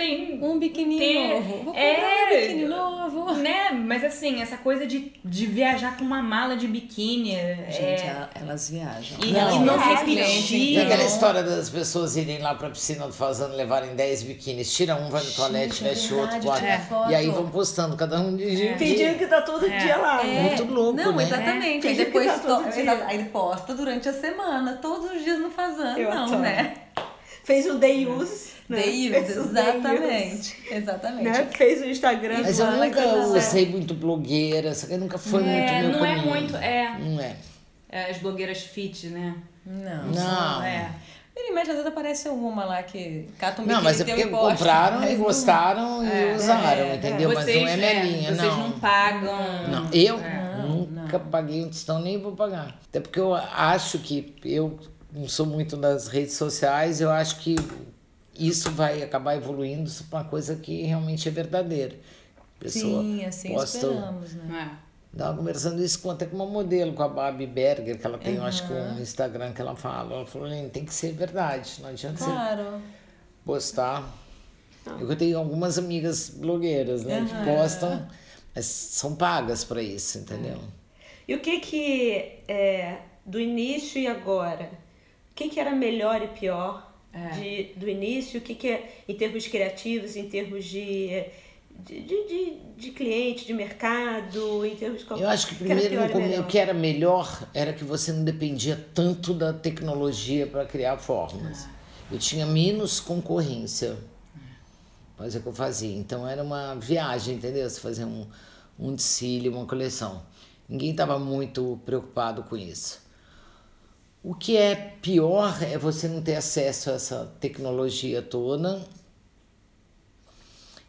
me contentei em Um biquíni ter- novo. Vou comprar é, um biquíni novo. Né? Mas assim, essa coisa de, de viajar com uma mala de biquíni. Gente, é, ela- elas viajam. e, Não, e não é, repetir. Tem aquela história das pessoas irem lá pra piscina do Fazano levarem 10 biquínis. Tira um, vai no toalete, é veste outro, foto. E aí vão postando, cada um de jeito. Fingindo que tá todo dia lá. É. né? Muito louco, Não, né? exatamente. É. Aí que depois tá to- dia. aí ele posta durante a semana, todos os dias no Fazano, Eu não, né? Fez um day use. né? Day Fez use, um day use, exatamente. Exatamente. né? Fez o Instagram. Mas eu nunca coisa usei muito blogueira, só que nunca foi É, muito meu não é muito. É, Não é. é, as blogueiras fit, né? Não. Não. É. Vira e mexe, às vezes aparece alguma lá que cata um Não, mas é porque e compraram Mas e não- gostaram e usaram, é, entendeu? Mas não é minha linha, vocês não. não pagam. Não, eu É. nunca paguei um tostão, nem vou pagar. Até porque eu acho que eu não sou muito das redes sociais, eu acho que isso vai acabar evoluindo para uma coisa que realmente é verdadeira. Pessoa Sim, assim posta, esperamos, né? É. Tava conversando isso com, até com uma modelo, com a Babi Berger, que ela tem, eu acho que um Instagram que ela fala. Ela falou, "Lene, tem que ser verdade, não adianta você Claro. postar. Eu tenho algumas amigas blogueiras, né, que postam, mas são pagas para isso, entendeu? E o que que, é, do início e agora, que que era melhor e pior de, do início? O que que é, em termos criativos, em termos de, de, de, de, de cliente, de mercado, em termos de... Eu acho que primeiro o que era melhor era que você não dependia tanto da tecnologia para criar formas. Eu tinha menos concorrência. Mas é o que eu fazia. Então era uma viagem, entendeu? Você fazia um, um desfile, uma coleção. Ninguém estava muito preocupado com isso. O que é pior é você não ter acesso a essa tecnologia toda.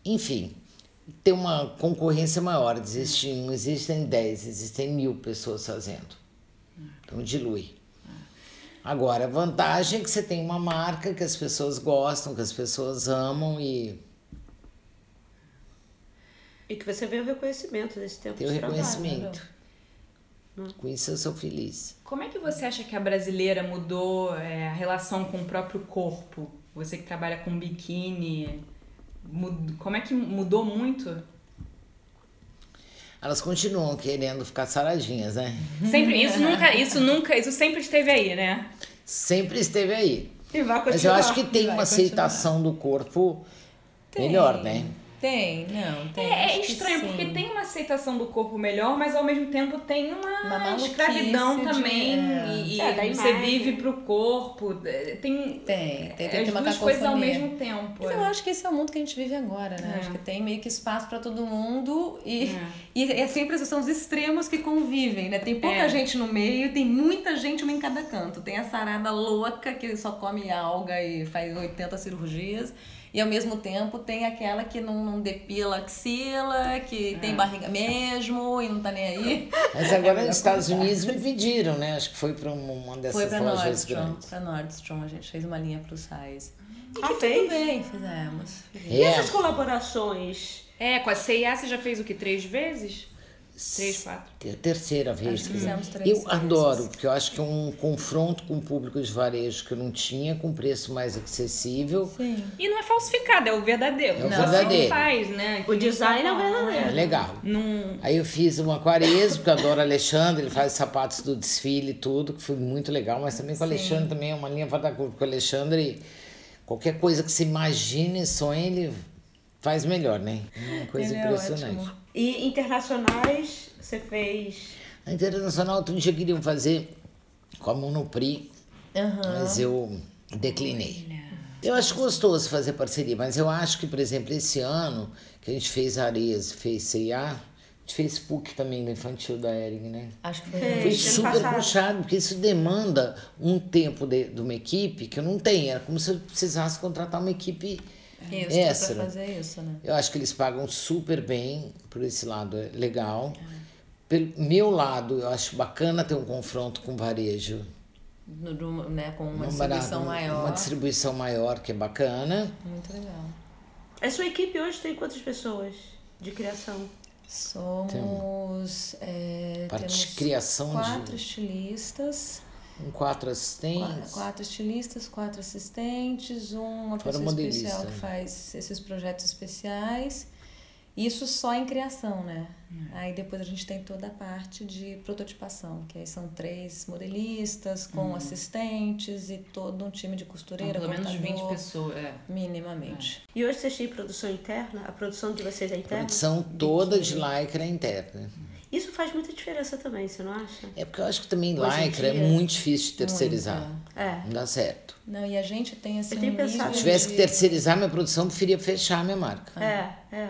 Enfim, ter uma concorrência maior. Existem, não existem 10, existem mil pessoas fazendo. Então dilui. Agora, a vantagem é que você tem uma marca que as pessoas gostam, que as pessoas amam e E que você vê o reconhecimento desse tempo tem o de trabalho. Reconhecimento. Com isso eu sou feliz. Como é que você acha que a brasileira mudou é, a relação com o próprio corpo? Você que trabalha com biquíni, mud- como é que mudou muito? Elas continuam querendo ficar saradinhas, né? Sempre, isso nunca, isso nunca, isso sempre esteve aí, né? Sempre esteve aí. E vai continuar. Mas eu acho que tem vai uma aceitação do corpo Tem. melhor, né? Tem, não, tem. É, é estranho, porque tem uma aceitação do corpo melhor, mas ao mesmo tempo tem uma, Uma escravidão de- também. é. E, e- É, da você vive pro corpo. é, Tem, Tem, tem, tem as uma duas coisas ao mesmo tempo. Mas é. eu acho que esse é o mundo que a gente vive agora, né? É. Acho que tem meio que espaço pra todo mundo e É. e é sempre são os extremos que convivem, né? Tem pouca É. gente no meio, tem muita gente uma em cada canto. Tem a sarada louca que só come alga e faz 80 cirurgias. E ao mesmo tempo tem aquela que não, não depila axila, que É. tem barriga mesmo e não tá nem aí. Mas agora nos Estados Unidos dividiram, né? Acho que foi para uma dessas Foi pra lojas Nordstrom. grandes. Pra Nordstrom, a gente fez uma linha plus size. E Ah, que fez? tudo bem, fizemos. E É. essas colaborações? É, com a CIA você já fez o que? Três vezes? Três, quatro. É a terceira vez. que que- fizemos três eu vezes. adoro, porque eu acho que é um confronto com o público de varejo que eu não tinha, com preço mais acessível. Sim. E não é falsificado, é o verdadeiro. É o Você verdadeiro. que faz, né? O design é o É verdadeiro. legal. Num... Aí eu fiz uma Quaresma, porque eu adoro Alexandre, ele faz sapatos do desfile e tudo, que foi muito legal, mas também com o Alexandre também é uma linha para curva, porque o Alexandre, qualquer coisa que você imagine, sonhe, ele faz melhor, né? Uma coisa Ele é impressionante. ótimo. E internacionais, você fez. A Internacional outro dia queriam fazer com a Monoprix, mas eu declinei. Eu acho gostoso fazer parceria, mas eu acho que, por exemplo, esse ano que a gente fez Areias, fez C&A, a gente fez PUC também no infantil da Ering, né? Acho que foi. É. Foi super passado. puxado, porque isso demanda um tempo de, de uma equipe que eu não tenho. Era como se eu precisasse contratar uma equipe Isso, extra. pra fazer isso, né? Eu acho que eles pagam super bem, por esse lado é legal. Pelo meu lado, eu acho bacana ter um confronto com varejo. No, no- né, com uma distribuição barato, maior. Uma distribuição maior, que é bacana. Muito legal. A sua equipe hoje tem quantas pessoas de criação? Somos. é, Parte de temos criação de- quatro estilistas. Um quatro assistentes. quatro estilistas, quatro assistentes, um- uma pessoa modelista. especial que faz esses projetos especiais. Isso só em criação, né? Aí depois a gente tem toda a parte de prototipação, que aí são três modelistas com assistentes e todo um time de costureira, Pelo menos 20 contador, pessoas. É. Minimamente. E hoje vocês têm produção interna? A produção de vocês é A interna? produção toda de lycra é interna. Isso faz muita diferença também, você não acha? É porque eu acho que também lycra é muito difícil de terceirizar. Muito, É. Não dá certo. Não, e a gente tem assim Eu tenho um pensado Se tivesse de- que terceirizar minha produção, eu preferia fechar a minha marca. É, é.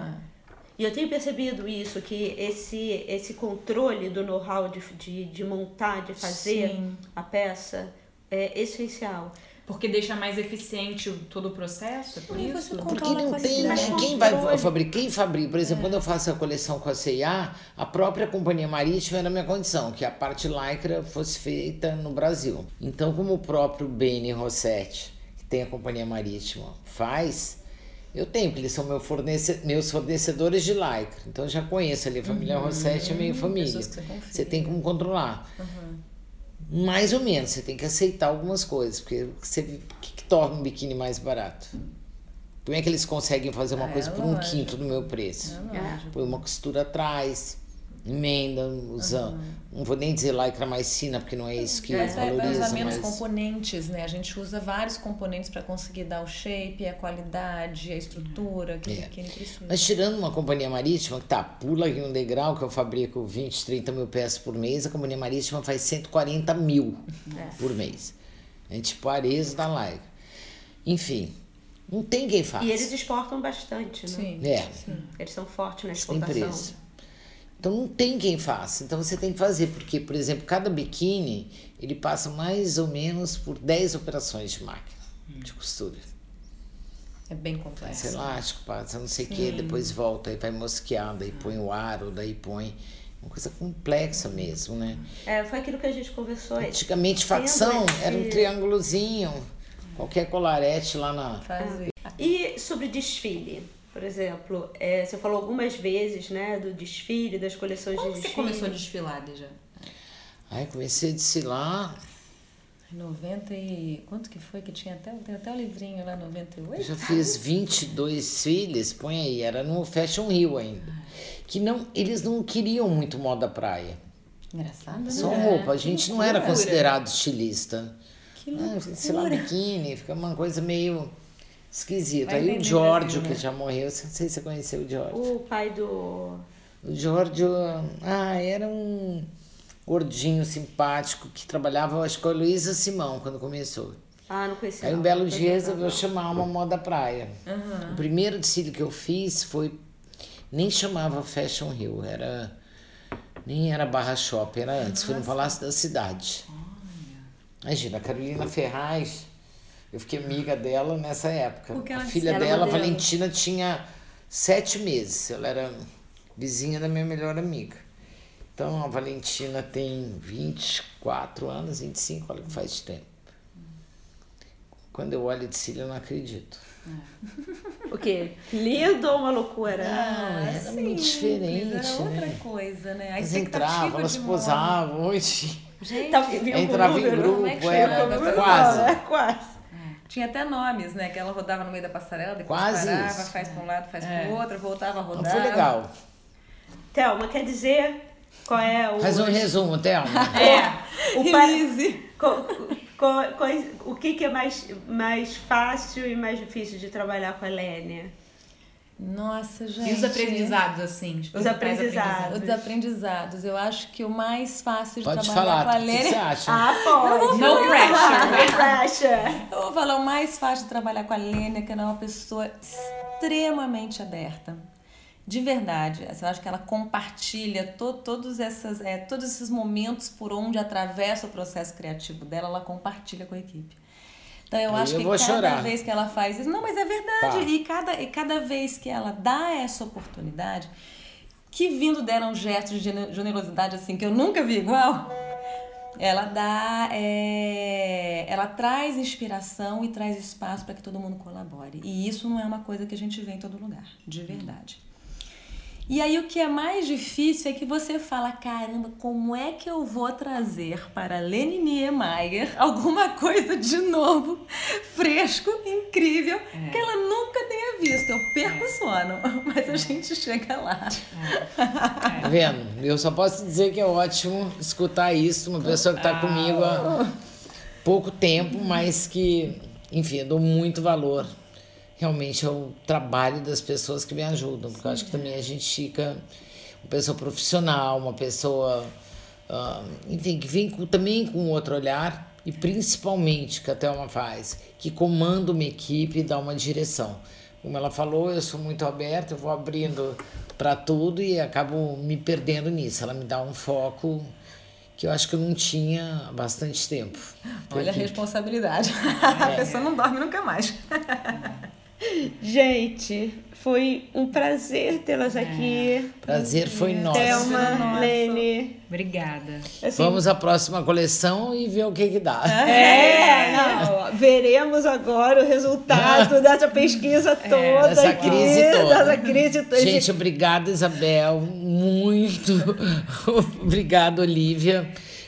E eu tenho percebido isso, que esse, esse controle do know-how de, de, de montar, de fazer Sim. a peça é essencial. Porque deixa mais eficiente todo o processo, é por E isso? Porque não a tem, né? Quem vai fabricar? Quem fabrica? Por exemplo, quando eu faço a coleção com a C&A, a própria companhia marítima era a minha condição, que a parte lycra fosse feita no Brasil. Então, como o próprio Beni Rossetti, que tem a companhia marítima, faz, eu tenho, porque eles são meu fornece, meus fornecedores de lycra. Então, eu já conheço ali, a família Rossetti é meio família. você tem como controlar. Mais ou menos, você tem que aceitar algumas coisas, porque você, o que, que torna um biquíni mais barato? Como é que eles conseguem fazer uma Ah, coisa é por um lógico. quinto do meu preço? É. Põe uma costura atrás, emenda, usa. Não vou nem dizer lycra mais fina, porque não é isso que vai valoriza, usar menos mas. componentes, né? A gente usa vários componentes para conseguir dar o shape, a qualidade, a estrutura que É. biquíni precisa. Mas tirando uma companhia marítima, que tá, pula aqui um degrau, que eu fabrico 20, 30 mil peças por mês, a companhia marítima faz 140 mil por mês. A gente tipo Ares da Lycra. Enfim, não tem quem faça. E eles exportam bastante, né? Sim. É, Eles são fortes na sem exportação. preço. Então não tem quem faça. Então você tem que fazer, porque, por exemplo, cada biquíni, ele passa mais ou menos por 10 operações de máquina de costura. É bem complexo. Passa elástico, passa não sei o que, depois volta, aí vai mosquear, daí põe o aro, daí põe. Uma coisa complexa mesmo, né? É, foi aquilo que a gente conversou. Antigamente facção esse- era um triângulozinho, qualquer colarete lá na. Fazer. E sobre desfile, por exemplo, é, você falou algumas vezes, né, do desfile, das coleções Como de você desfile. começou a desfilar, Deja? Aí comecei a desfilar, 90 e... Quanto que foi que tinha até... Tem até o livrinho lá, 98? eu já fiz 22 filhos, põe aí, era no Fashion Rio ainda. Que não, eles não queriam muito moda praia. Engraçado, né? Só roupa, a gente não era loucura. considerado estilista. Que Ah, sei lá, biquíni, fica uma coisa meio esquisita. Vai Aí o Giorgio, Brasil, que já morreu, não sei se você conheceu o Giorgio. O pai do. O Giorgio, ah, era um gordinho, simpático, que trabalhava, acho que com a Luísa Simão, quando começou. Ah, não conhecia. Aí um belo dia resolveu chamar uma moda praia. O primeiro desfile que eu fiz foi. Nem chamava Fashion Rio, era. Nem era Barra Shopping, era antes, foi no Palácio da Cidade. Imagina, a Carolina Ferraz, eu fiquei amiga dela nessa época. Porque a filha era dela, modelo. Valentina, tinha sete meses. Ela era vizinha da minha melhor amiga. Então a Valentina tem 24 anos, 25, olha que faz tempo. Quando eu olho de Cília, eu não acredito. O quê? Lindo ou uma loucura? Não, era sim, muito diferente, Era outra né? coisa, né? A expectativa entravam, elas posavam, hoje Gente, com entrava em grupo, como é que é, quase. É, quase. Tinha até nomes, né? Que ela rodava no meio da passarela, depois Quase parava, isso. faz pra um lado, faz pro outro, voltava a Não rodar. foi legal. Thelma, quer dizer qual é o. Faz um resumo, Thelma. É. O, pa- Release. co- co- o que, que é mais, mais fácil e mais difícil de trabalhar com a Lênia? Nossa, gente. E os aprendizados, assim? Os aprendizados. Os aprendizados. Eu acho que o mais fácil de Pode trabalhar falar, com a o que que Lene. você acha? Ah, pode. No pressure. No pressure. Eu vou falar o mais fácil de trabalhar com a Lênia, que ela é uma pessoa extremamente aberta. De verdade. Assim, eu acho que ela compartilha to, todos, essas, é, todos esses momentos por onde atravessa o processo criativo dela, ela compartilha com a equipe. Então eu Aí acho eu que cada chorar. vez que ela faz isso. Não, mas é verdade. Tá. E, cada, e cada vez que ela dá essa oportunidade, que vindo dela um gesto de gene- generosidade assim, que eu nunca vi igual. Ela dá, é, ela traz inspiração e traz espaço para que todo mundo colabore. E isso não é uma coisa que a gente vê em todo lugar, de verdade. E aí o que é mais difícil é que você fala, caramba, como é que eu vou trazer para Leni Niemeyer alguma coisa de novo, fresco, incrível, que ela nunca tenha visto. Eu perco o sono, mas a gente chega lá. Tá vendo? Eu só posso dizer que é ótimo escutar isso, uma pessoa que está comigo há pouco tempo, mas que, enfim, eu dou muito valor realmente ao trabalho das pessoas que me ajudam, porque eu acho que também a gente fica uma pessoa profissional, uma pessoa, ah, enfim, que vem com- também com outro olhar e principalmente, que a Thelma faz, que comanda uma equipe e dá uma direção. Como ela falou, eu sou muito aberta, eu vou abrindo para tudo e acabo me perdendo nisso. Ela me dá um foco que eu acho que eu não tinha há bastante tempo. Olha a responsabilidade. A pessoa não dorme nunca mais. Gente, foi um prazer tê-las aqui. Prazer foi nosso. Thelma. Lene. Obrigada. Assim, Vamos à próxima coleção e ver o que que dá. É, não, veremos agora o resultado dessa pesquisa toda. Dessa aqui, crise toda. Dessa crise toda. Gente, obrigada, Isabel. Muito obrigado, Olivia,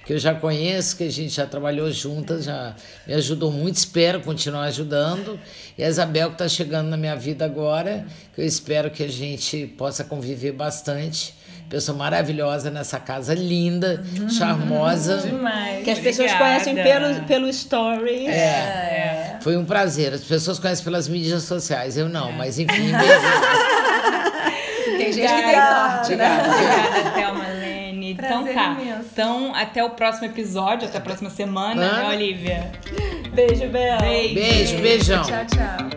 que eu já conheço, que a gente já trabalhou juntas, já me ajudou muito, espero continuar ajudando. E a Isabel, que está chegando na minha vida agora, que eu espero que a gente possa conviver bastante. Pessoa maravilhosa nessa casa, linda, charmosa. Demais. que as pessoas Obrigada. conhecem pelo, pelo stories. É. Foi um prazer. As pessoas conhecem pelas mídias sociais, eu não, mas enfim, Tem gente que tem sorte, né? Obrigada então tá. Imenso. Então, até o próximo episódio, até a próxima semana, Hã? né, Olivia? Beijo, Bel. Beijo. Beijo, beijão. Tchau, tchau.